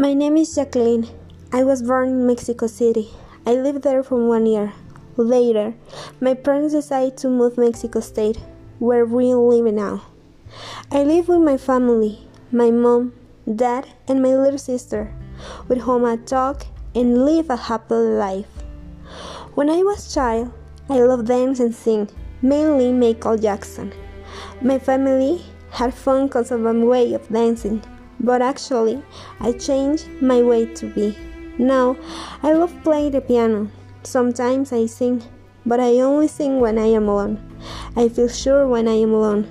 My name is Jacqueline. I was born in Mexico City. I lived there for one year. Later, my parents decided to move to Mexico State, where we live now. I live with my family, my mom, dad, and my little sister, with whom I talk and live a happy life. When I was child, I loved dance and sing, mainly Michael Jackson. My family had fun because of my way of dancing, but actually, I changed my way to be. Now, I love playing the piano. Sometimes I sing, but I only sing when I am alone. I feel sure when I am alone,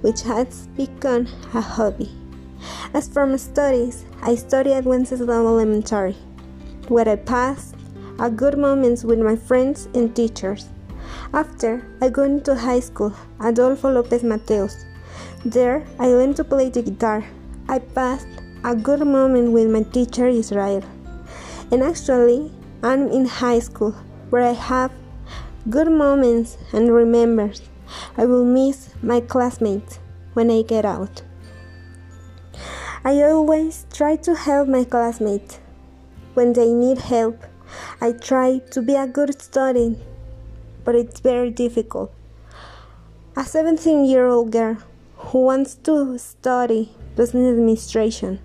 which has become a hobby. As for my studies, I study at Wenceslas Elementary, where I pass a good moments with my friends and teachers. After, I go into high school, Adolfo Lopez Mateos. There, I learn to play the guitar. I passed a good moment with my teacher Israel. And actually, I'm in high school, where I have good moments and remembers. I will miss my classmates when I get out. I always try to help my classmates when they need help. I try to be a good student, but it's very difficult. A 17 year old girl who wants to study business administration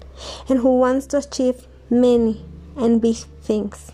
and who wants to achieve many and big things.